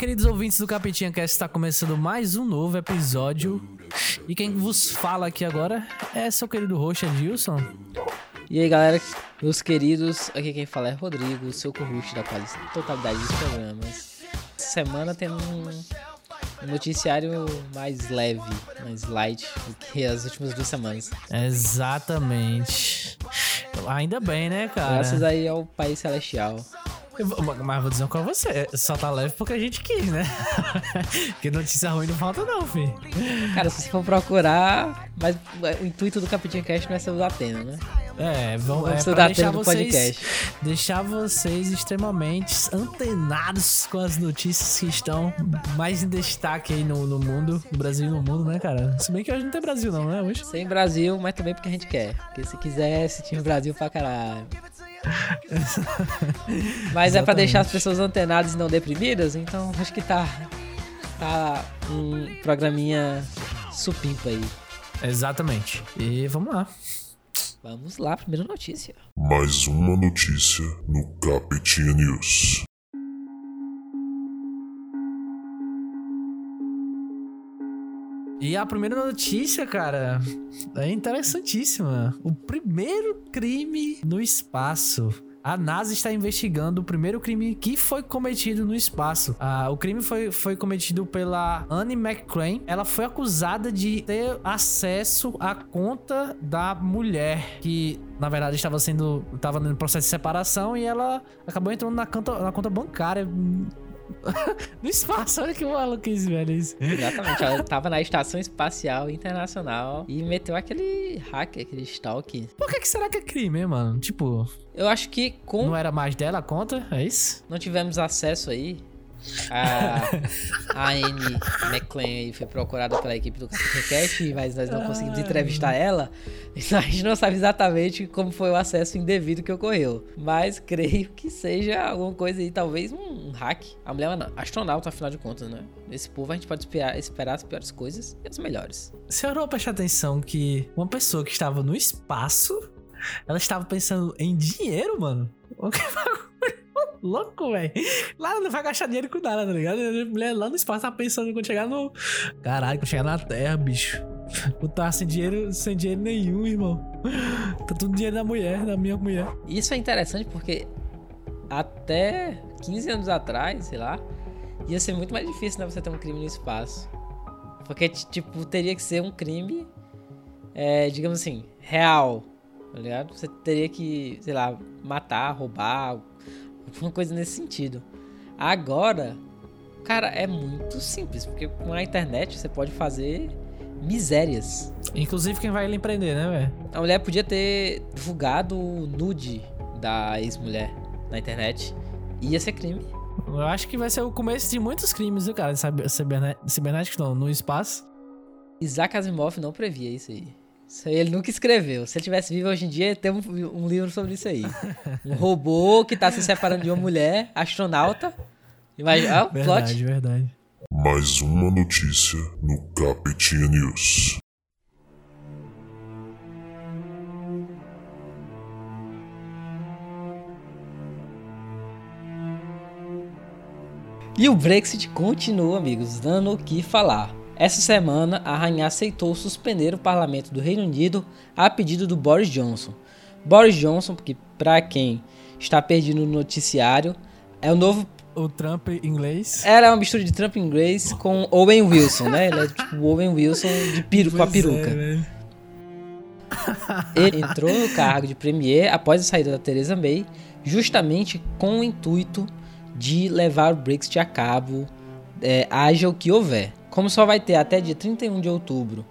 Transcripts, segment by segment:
queridos ouvintes do Capitinha Cast, está começando mais um novo episódio. E quem vos fala aqui agora é seu querido host Adilson. E aí, galera, meus queridos, aqui quem fala é Rodrigo, seu co-host da quase totalidade dos programas. Essa semana tem um, um noticiário mais leve, mais light do que as últimas duas semanas. Exatamente. Ainda bem, né, cara? Graças aí ao País Celestial. Mas vou dizer pra você, só tá leve porque a gente quis, né? Porque notícia ruim não falta não, filho. Cara, se você for procurar, mas o intuito do Capitinho Cast não é ser o da Atena, né? É, vamos, Vamos é deixar vocês, podcast. deixar vocês extremamente antenados com as notícias que estão mais em destaque aí no, no mundo, no Brasil e no mundo, né, cara? Se bem que hoje não tem Brasil não, né, hoje? Sem Brasil, mas também porque a gente quer. Porque se quiser, se tinha Brasil pra caralho. Mas é pra deixar as pessoas antenadas e não deprimidas, então acho que tá. Tá um programinha supimpa aí. Exatamente. E vamos lá. Vamos lá, primeira notícia. Mais uma notícia no Capitinha News. E a primeira notícia, cara, é interessantíssima. O primeiro crime no espaço. A NASA está investigando o primeiro crime que foi cometido no espaço. Ah, o crime foi, foi cometido pela Anne McCrane. Ela foi acusada de ter acesso à conta da mulher que, na verdade, estava sendo estava no processo de separação e ela acabou entrando na conta, na conta bancária no espaço. Olha que maluquice, velho. Isso. Exatamente, ela tava na Estação Espacial Internacional e meteu aquele hack, aquele stalk. Por que, que será que é crime, hein, mano? Tipo, Eu acho que com não era mais dela a conta? É isso? não tivemos acesso aí. A, a Anne aí foi procurada pela equipe do Cast, mas nós não conseguimos entrevistar ela. Então a gente não sabe exatamente como foi o acesso indevido que ocorreu. Mas creio que seja alguma coisa aí, talvez um hack. A mulher é uma astronauta, afinal de contas, né? Nesse povo a gente pode esperar, esperar as piores coisas e as melhores. Você não prestar atenção que uma pessoa que estava no espaço, ela estava pensando em dinheiro, mano? O que bagulho louco, velho. Lá não vai gastar dinheiro com nada, tá ligado? A mulher lá no espaço tá pensando quando chegar no. Caralho, quando chegar na Terra, bicho. Não tá sem dinheiro, sem dinheiro nenhum, irmão. Tá tudo dinheiro da mulher, da minha mulher. Isso é interessante porque até 15 anos atrás, sei lá, ia ser muito mais difícil, né, você ter um crime no espaço. Porque, tipo, teria que ser um crime, é, digamos assim, real, tá ligado? Você teria que, sei lá, matar, roubar, alguma coisa nesse sentido. Agora, cara, é muito simples, porque com a internet você pode fazer misérias. Inclusive quem vai lhe empreender, né, velho? A mulher podia ter divulgado o nude da ex-mulher na internet. Ia ser crime. Eu acho que vai ser o começo de muitos crimes, viu, cara? Cibernéticos não, no espaço. Isaac Asimov não previa isso aí. Isso aí ele nunca escreveu. Se ele tivesse vivo hoje em dia, ia ter um, um livro sobre isso aí. Um robô que tá se separando de uma mulher, astronauta. Imagina, ah, o Verdade, plot. verdade. Mais uma notícia no Capitinha News. E o Brexit continua, amigos, dando o que falar. Essa semana, a rainha aceitou suspender o parlamento do Reino Unido a pedido do Boris Johnson. Boris Johnson, que para quem está perdido no noticiário, é o novo O Trump inglês. Era uma mistura de Trump inglês com Owen Wilson, né? Ele é tipo o Owen Wilson de peru, com a é, peruca. velho. Ele entrou no cargo de premier após a saída da Theresa May, justamente com o intuito de levar o Brexit a cabo, é, haja o que houver. Como só vai ter até dia 31 de outubro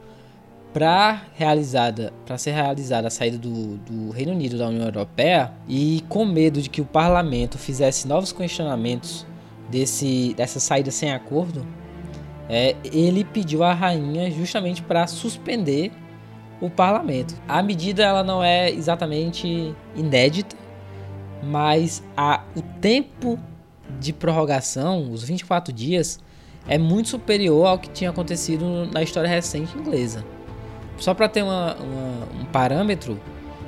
para realizada para ser realizada a saída do, do Reino Unido da União Europeia e com medo de que o parlamento fizesse novos questionamentos desse, dessa saída sem acordo, é, ele pediu à rainha justamente para suspender o parlamento. A medida ela não é exatamente inédita, mas a, o tempo de prorrogação, os 24 dias, é muito superior ao que tinha acontecido na história recente inglesa. Só para ter uma- uma- um parâmetro,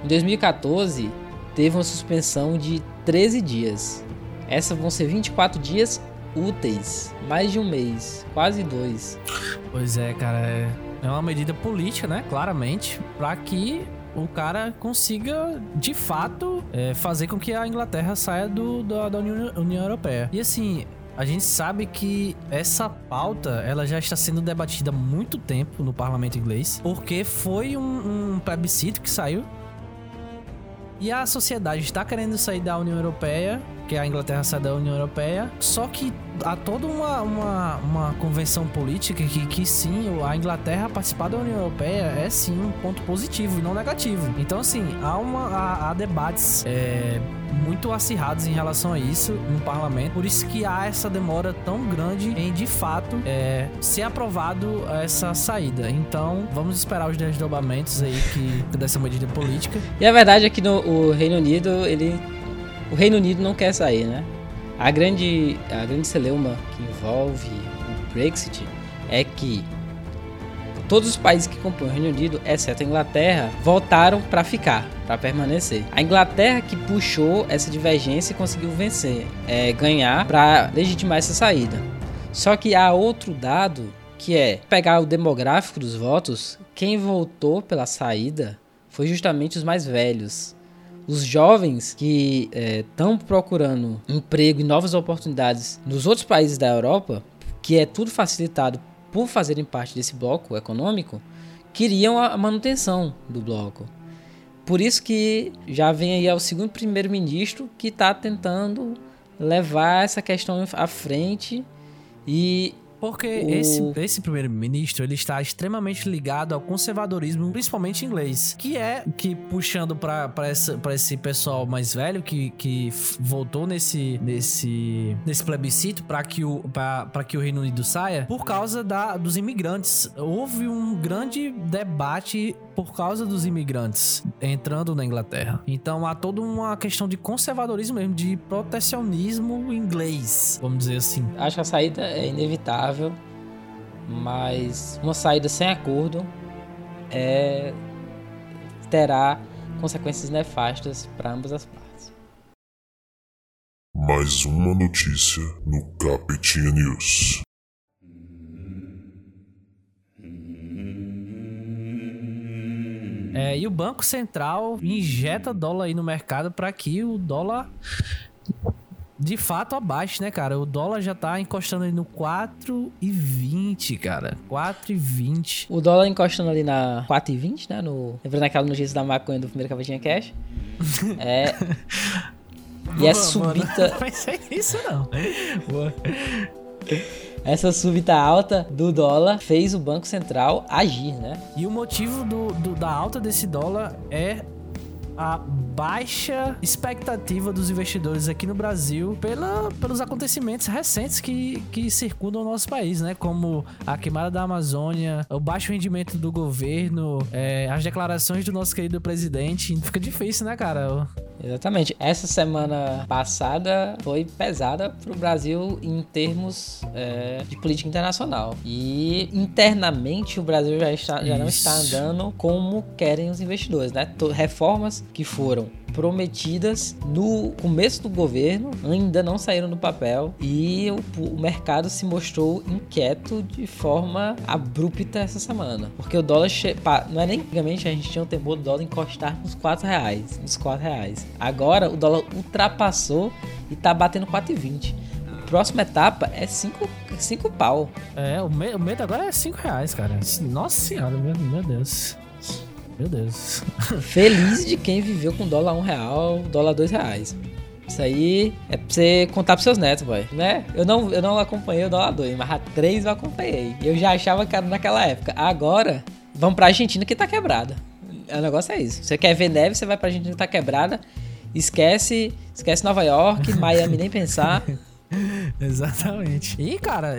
em 2014 teve uma suspensão de 13 dias. Essas vão ser 24 dias úteis. Mais de um mês, quase dois. Pois é, cara. É, é uma medida política, né? Claramente, para que o cara consiga, de fato, é, fazer com que a Inglaterra saia do, da, da União, União Europeia. E assim, a gente sabe que essa pauta ela já está sendo debatida há muito tempo no parlamento inglês, porque foi um, um plebiscito que saiu e a sociedade está querendo sair da União Europeia, que a Inglaterra sai da União Europeia, só que há toda uma, uma, uma convenção política que, que sim, a Inglaterra participar da União Europeia é sim um ponto positivo e não negativo. Então, assim, há, uma, há, há debates é, muito acirrados em relação a isso no parlamento, por isso que há essa demora tão grande em de fato é, ser aprovado essa saída. Então, vamos esperar os desdobramentos aí que dessa medida política. E a verdade é que no o Reino Unido, ele o Reino Unido não quer sair, né? A grande, a grande celeuma que envolve o Brexit é que todos os países que compõem o Reino Unido, exceto a Inglaterra, voltaram para ficar, para permanecer. A Inglaterra que puxou essa divergência e conseguiu vencer, é, ganhar para legitimar essa saída. Só que há outro dado que é pegar o demográfico dos votos, quem votou pela saída foi justamente os mais velhos os jovens que estão é, procurando emprego e novas oportunidades nos outros países da Europa, que é tudo facilitado por fazerem parte desse bloco econômico, queriam a manutenção do bloco. Por isso que já vem aí o segundo primeiro-ministro que está tentando levar essa questão à frente e porque o... esse, esse primeiro-ministro, ele está extremamente ligado ao conservadorismo, principalmente inglês. Que é que, puxando para esse pessoal mais velho que, que voltou nesse, nesse, nesse plebiscito para que, o, que o Reino Unido saia, por causa da, dos imigrantes. Houve um grande debate por causa dos imigrantes entrando na Inglaterra. Então há toda uma questão de conservadorismo mesmo, de protecionismo inglês, vamos dizer assim. Acho que a saída é inevitável, mas uma saída sem acordo é terá consequências nefastas para ambas as partes. Mais uma notícia no Capetinha News. É, e o Banco Central injeta dólar aí no mercado para que o dólar de fato abaixe, né, cara? O dólar já tá encostando ali no 4,20, cara. 4,20. O dólar encostando ali na 4,20, né? No... Lembrando aquela notícia da maconha do primeiro Cavetinha Cash. é. e é subida. Não vai ser isso, não. Boa. Essa súbita alta do dólar fez o Banco Central agir, né? E o motivo do, do da alta desse dólar é a baixa expectativa dos investidores aqui no Brasil pela, pelos acontecimentos recentes que, que circundam o nosso país, né? Como a queimada da Amazônia, o baixo rendimento do governo, é, as declarações do nosso querido presidente. Fica difícil, né, cara? Exatamente. Essa semana passada foi pesada para o Brasil em termos é, de política internacional. E internamente o Brasil já, está, já não está andando como querem os investidores, né? Reformas que foram prometidas no começo do governo ainda não saíram no papel e o, o, mercado se mostrou inquieto de forma abrupta essa semana. Porque o dólar não é nem antigamente a gente tinha o temor do dólar encostar nos 4 reais, nos 4 reais. Agora o dólar ultrapassou e tá batendo 4,20 próxima etapa é 5 cinco pau. É, o, o medo agora é 5 reais, cara. Nossa senhora, meu, meu Deus. Meu Deus. Feliz de quem viveu com dólar um real, dólar dois reais. Isso aí é pra você contar pros seus netos, boy. Né? Eu não, eu não acompanhei o dólar 2, mas a 3 eu acompanhei. Eu já achava era naquela época. Agora, vamos pra Argentina que tá quebrada. O negócio é isso. Você quer ver neve, você vai pra Argentina que tá quebrada. Esquece, esquece Nova York, Miami nem pensar. Exatamente. E, cara,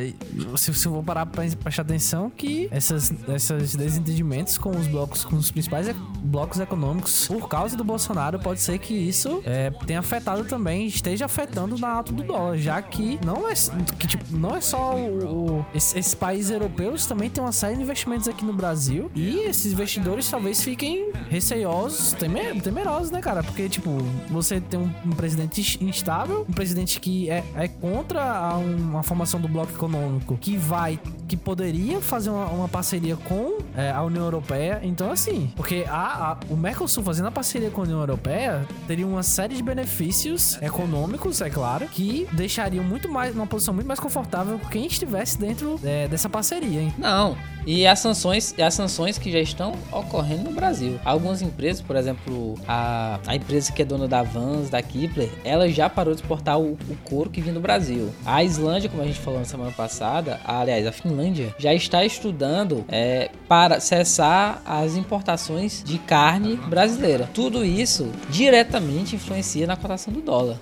se, eu vou parar pra prestar atenção que essas, esses desentendimentos com os blocos, com os principais blocos econômicos, por causa do Bolsonaro, pode ser que isso é, tenha afetado também, esteja afetando na alta do dólar, já que não é, que, tipo, não é só o, o esses, esses, países europeus também tem uma série de investimentos aqui no Brasil e esses investidores talvez fiquem receiosos, temer, temerosos, né, cara? Porque, tipo, você tem um, um presidente instável, um presidente que é, é contra a- uma formação do bloco econômico que vai, que poderia fazer uma, uma parceria com é, a União Europeia. Então, assim, porque a, a- o Mercosul fazendo a parceria com a União Europeia teria uma série de benefícios econômicos, é claro, que deixariam muito mais, uma posição muito mais confortável quem estivesse dentro é, dessa parceria, hein? Não. E as sanções, as sanções que já estão ocorrendo no Brasil. Algumas empresas, por exemplo, a, a empresa que é dona da Vans, da Kipler, ela já parou de exportar o, o couro que vinha do Brasil. A Islândia, como a gente falou na semana passada, aliás, a Finlândia, já está estudando é, para cessar as importações de carne brasileira. Tudo isso diretamente influencia na cotação do dólar.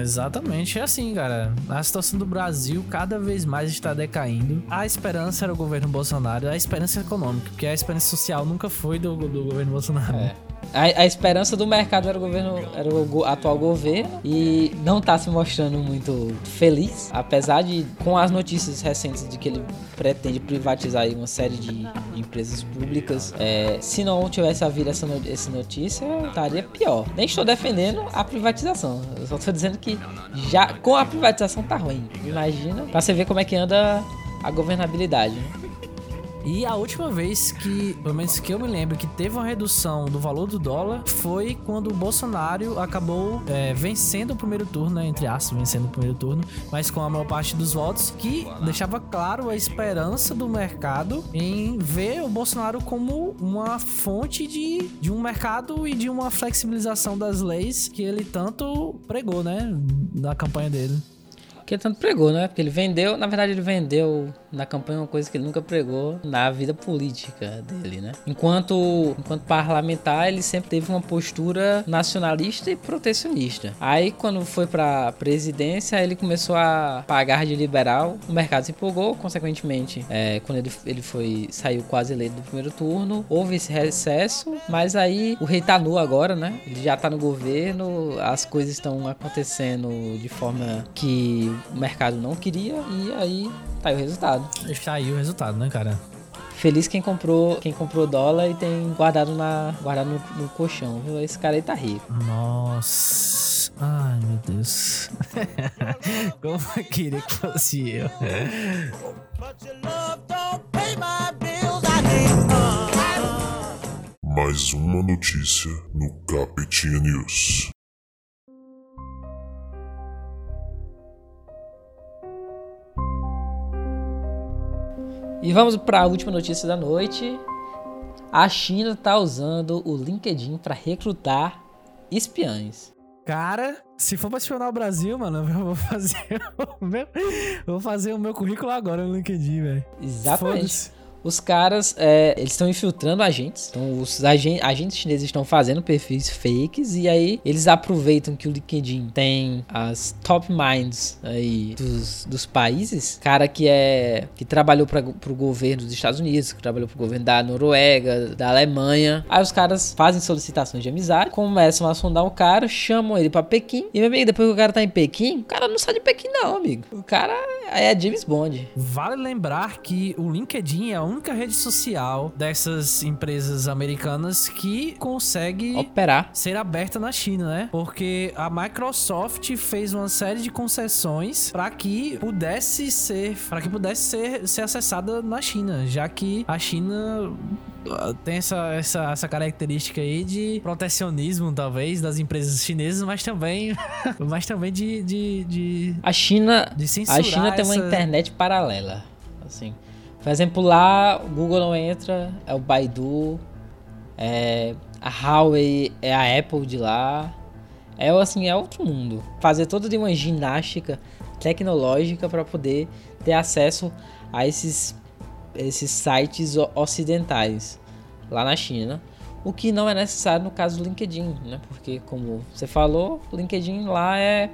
Exatamente, é assim, cara. A situação do Brasil cada vez mais está decaindo. A esperança era o governo Bolsonaro, a esperança econômica, porque a esperança social nunca foi do, do governo Bolsonaro. É. A, a esperança do mercado era o governo, era o atual governo e não tá se mostrando muito feliz, apesar de com as notícias recentes de que ele pretende privatizar uma série de empresas públicas. é, se não tivesse havido essa, no- essa notícia, estaria pior. Nem estou defendendo a privatização, eu só tô dizendo que já com a privatização tá ruim. Imagina, pra você ver como é que anda a governabilidade. né? E a última vez que, pelo menos que eu me lembro, que teve uma redução do valor do dólar foi quando o Bolsonaro acabou é, vencendo o primeiro turno, né, entre aspas, vencendo o primeiro turno, mas com a maior parte dos votos, que deixava claro a esperança do mercado em ver o Bolsonaro como uma fonte de, de um mercado e de uma flexibilização das leis que ele tanto pregou, né, na campanha dele. Que ele tanto pregou, né? Porque ele vendeu, na verdade, ele vendeu na campanha uma coisa que ele nunca pregou na vida política dele, né? Enquanto, enquanto parlamentar, ele sempre teve uma postura nacionalista e protecionista. Aí, quando foi pra presidência, ele começou a pagar de liberal. O mercado se empolgou, consequentemente, é, quando ele, ele foi saiu quase eleito do primeiro turno, houve esse recesso, mas aí o rei tá nu agora, né? Ele já tá no governo, as coisas estão acontecendo de forma que o mercado não queria e aí tá aí o resultado. Está aí o resultado, né, cara? Feliz quem comprou, quem comprou dólar e tem guardado na guardado no, no colchão, viu? Esse cara aí tá rico. Nossa. Ai, meu Deus. Como eu queria que fosse eu. Mais uma notícia no Capitinha News. E vamos para a última notícia da noite. A China tá usando o LinkedIn para recrutar espiães. Cara, se for pra espionar o Brasil, mano, eu vou fazer o meu, eu vou fazer o meu currículo agora no LinkedIn, velho. Exatamente. Os caras, é, eles estão infiltrando agentes. Então, os agen- agentes chineses estão fazendo perfis fakes. E aí, eles aproveitam que o LinkedIn tem as top minds aí dos, dos países. Cara que é. que trabalhou para pro governo dos Estados Unidos, que trabalhou pro governo da Noruega, da Alemanha. Aí os caras fazem solicitações de amizade, começam a sondar o cara, chamam ele pra Pequim. E, meu amigo, depois que o cara tá em Pequim, o cara não sai de Pequim, não, amigo. O cara é James Bond. Vale lembrar que o LinkedIn é a única rede social dessas empresas americanas que consegue Operar. ser aberta na China, né? Porque a Microsoft fez uma série de concessões para que pudesse ser, para que pudesse ser, ser acessada na China, já que a China ah, tem essa, essa, essa característica aí de protecionismo, talvez, das empresas chinesas, mas também, mas também de, de, de, A China, de a China tem uma essa- internet paralela, assim. Por exemplo, lá o Google não entra, é o Baidu, é a Huawei é a Apple de lá. É assim, é outro mundo. Fazer toda uma ginástica tecnológica para poder ter acesso a esses esses sites ocidentais lá na China. O que não é necessário no caso do LinkedIn, né? Porque como você falou, o LinkedIn lá é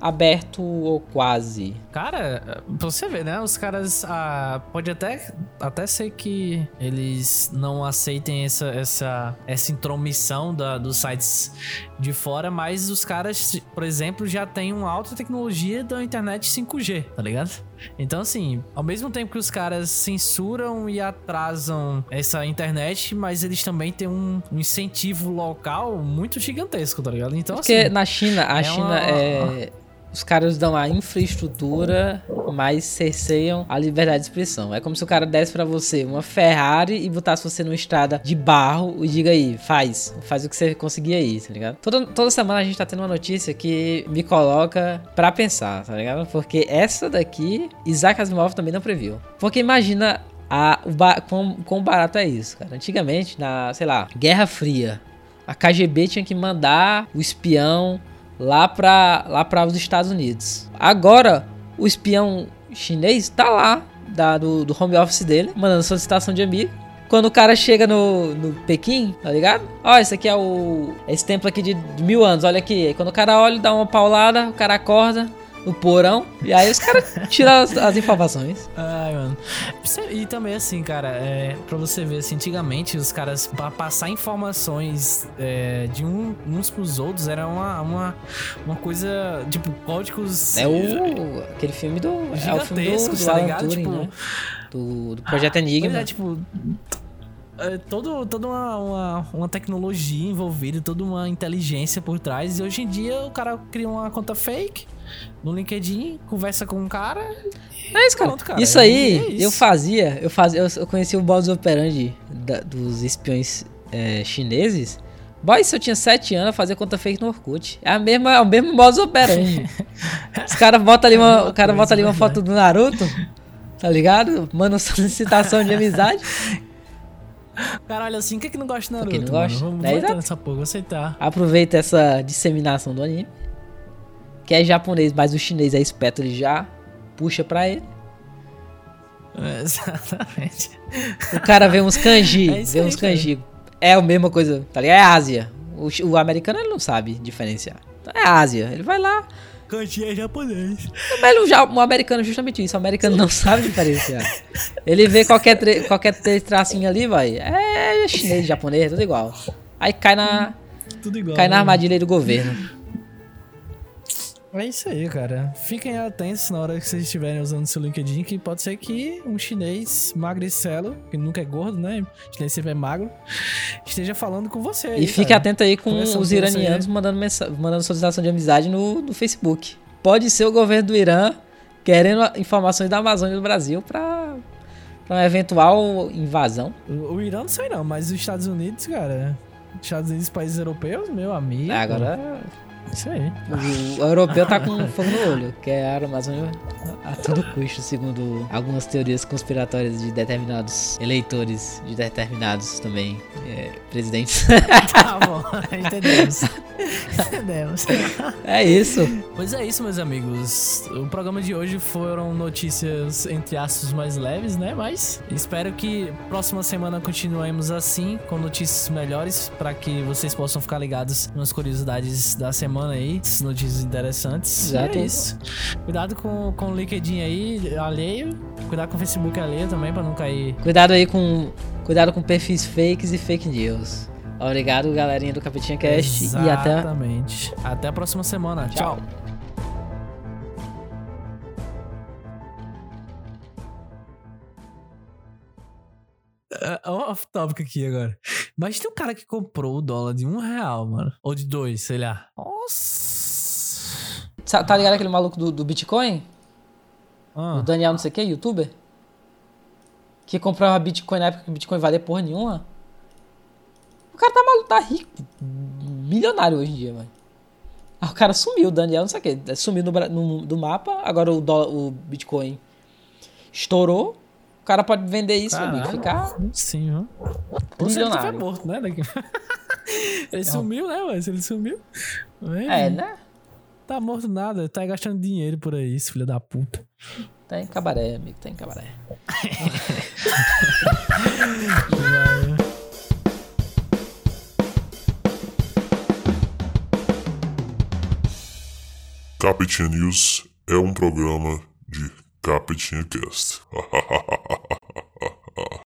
aberto ou quase. Cara, pra você ver, né? Os caras. Ah, pode até, até ser que eles não aceitem essa, essa, essa intromissão da, dos sites de fora, mas os caras, por exemplo, já têm uma alta tecnologia da internet 5G, tá ligado? Então, assim, ao mesmo tempo que os caras censuram e atrasam essa internet, mas eles também têm um, incentivo local muito gigantesco, tá ligado? Então, Porque assim. na China, a é China uma- é os caras dão a infraestrutura, mas cerceiam a liberdade de expressão. É como se o cara desse pra você uma Ferrari e botasse você numa estrada de barro e diga aí, faz, faz o que você conseguir aí, tá ligado? Toda, toda semana a gente tá tendo uma notícia que me coloca pra pensar, tá ligado? Porque essa daqui, Isaac Asimov também não previu. Porque imagina a, o ba quão, quão barato é isso, cara. Antigamente, na, sei lá, Guerra Fria, a KGB tinha que mandar o espião lá para lá para os Estados Unidos. Agora, o espião chinês tá lá, da, do, do home office dele, mandando solicitação de amigo. Quando o cara chega no, no Pequim, tá ligado? Ó, esse aqui é o. Esse templo aqui de, de mil anos, olha aqui. Quando o cara olha, dá uma paulada, o cara acorda no porão. E aí os caras tiram as, as informações. Ai, mano. E também, assim, cara, é, pra você ver, assim, antigamente os caras, pra passar informações é, de um, uns pros outros, era uma, uma, uma coisa, tipo, códigos. É o. aquele filme do. É o filme do, do tá Alan ligado? Turing, Tipo, né? Do, do Projeto Pois Enigma. é, tipo. É, todo, toda uma, uma, uma tecnologia envolvida, toda uma inteligência por trás. E hoje em dia o cara cria uma conta fake no LinkedIn, conversa com um cara. É isso, cara. Pronto, cara. Isso É- aí, é isso. eu fazia, eu fazia, eu, conheci o modus operandi da- dos espiões é, chineses. Boy, se eu tinha 7 anos, eu fazia conta fake no Orkut. É, a mesma, é o mesmo modus operandi. Os caras botam ali uma, o cara bota ali uma verdade. foto do Naruto, tá ligado? Manda uma solicitação de amizade. Caralho, assim, o que é que não gosta de Naruto? quem não mano? gosta, Vamos né, é, nessa porra, vou aceitar. Aproveita essa disseminação do anime. Que é japonês, mas o chinês é esperto, ele já puxa pra ele. É, exatamente. O cara vê uns kanji, É vê uns kanji. É a mesma coisa, tá ligado? É Ásia. O, o americano ele não sabe diferenciar. Então é Ásia. Ele vai lá. Kanji é japonês. Mas o, ja- o americano justamente isso. O americano não sabe diferenciar. Ele vê qualquer, tre- qualquer tracinho ali, vai. É chinês, japonês, tudo igual. Aí cai na, Tudo igual. cai na né? armadilha aí do governo. É isso aí, cara. Fiquem atentos na hora que vocês estiverem usando seu LinkedIn, que pode ser que um chinês magricelo, que nunca é gordo, né? Chinês sempre é magro, esteja falando com você. aí, E fique cara. atento aí com Conversando os com iranianos você. mandando, mandando solicitação de amizade no, no Facebook. Pode ser o governo do Irã querendo informações da Amazônia do Brasil pra, pra uma eventual invasão. O, o Irã não sei não, mas os Estados Unidos, cara. Estados Unidos, países europeus, meu amigo. É, agora Isso aí. o, o europeu tá com fogo no olho, quer a Amazônia a todo custo, segundo algumas teorias conspiratórias de determinados eleitores, de determinados também é, presidentes. Tá bom, entendemos. entendemos. é isso. Pois é isso, meus amigos. O programa de hoje foram notícias entre aspas mais leves, né? Mas espero que próxima semana continuemos assim, com notícias melhores, para que vocês possam ficar ligados nas curiosidades da semana aí, essas notícias interessantes. Exato. É isso. Cuidado com, com o LinkedIn aí, alheio. Cuidado com o Facebook alheio também, para não cair. Cuidado aí com cuidado com perfis fakes e fake news. Obrigado, galerinha do Capetinha Cast e até Exatamente. Até a próxima semana. Tchau. Tchau. É, off topic aqui agora. Mas tem um cara que comprou o dólar de um real, mano. Ou de dois, sei lá. Nossa. Sa- Tá ligado aquele maluco do, do Bitcoin? Ah, O Daniel não sei o que, youtuber? Que comprava Bitcoin na época que Bitcoin valia porra nenhuma. O cara tá maluco, tá rico. Milionário hoje em dia, mano. Ah, o cara sumiu, o Daniel não sei o que. Sumiu no, no- do mapa, agora o, dólar, o Bitcoin estourou. O cara pode vender isso, meu amigo, Caralho. ficar sim, ó. Ou se ele tiver morto, né? Daqui... ele sumiu, né, mas ele sumiu. É, né? Tá morto nada, tá gastando dinheiro por aí, esse filho da puta. Tá em cabaré, amigo, tá em cabaré. Capitinha News é um programa de Тапочный тест.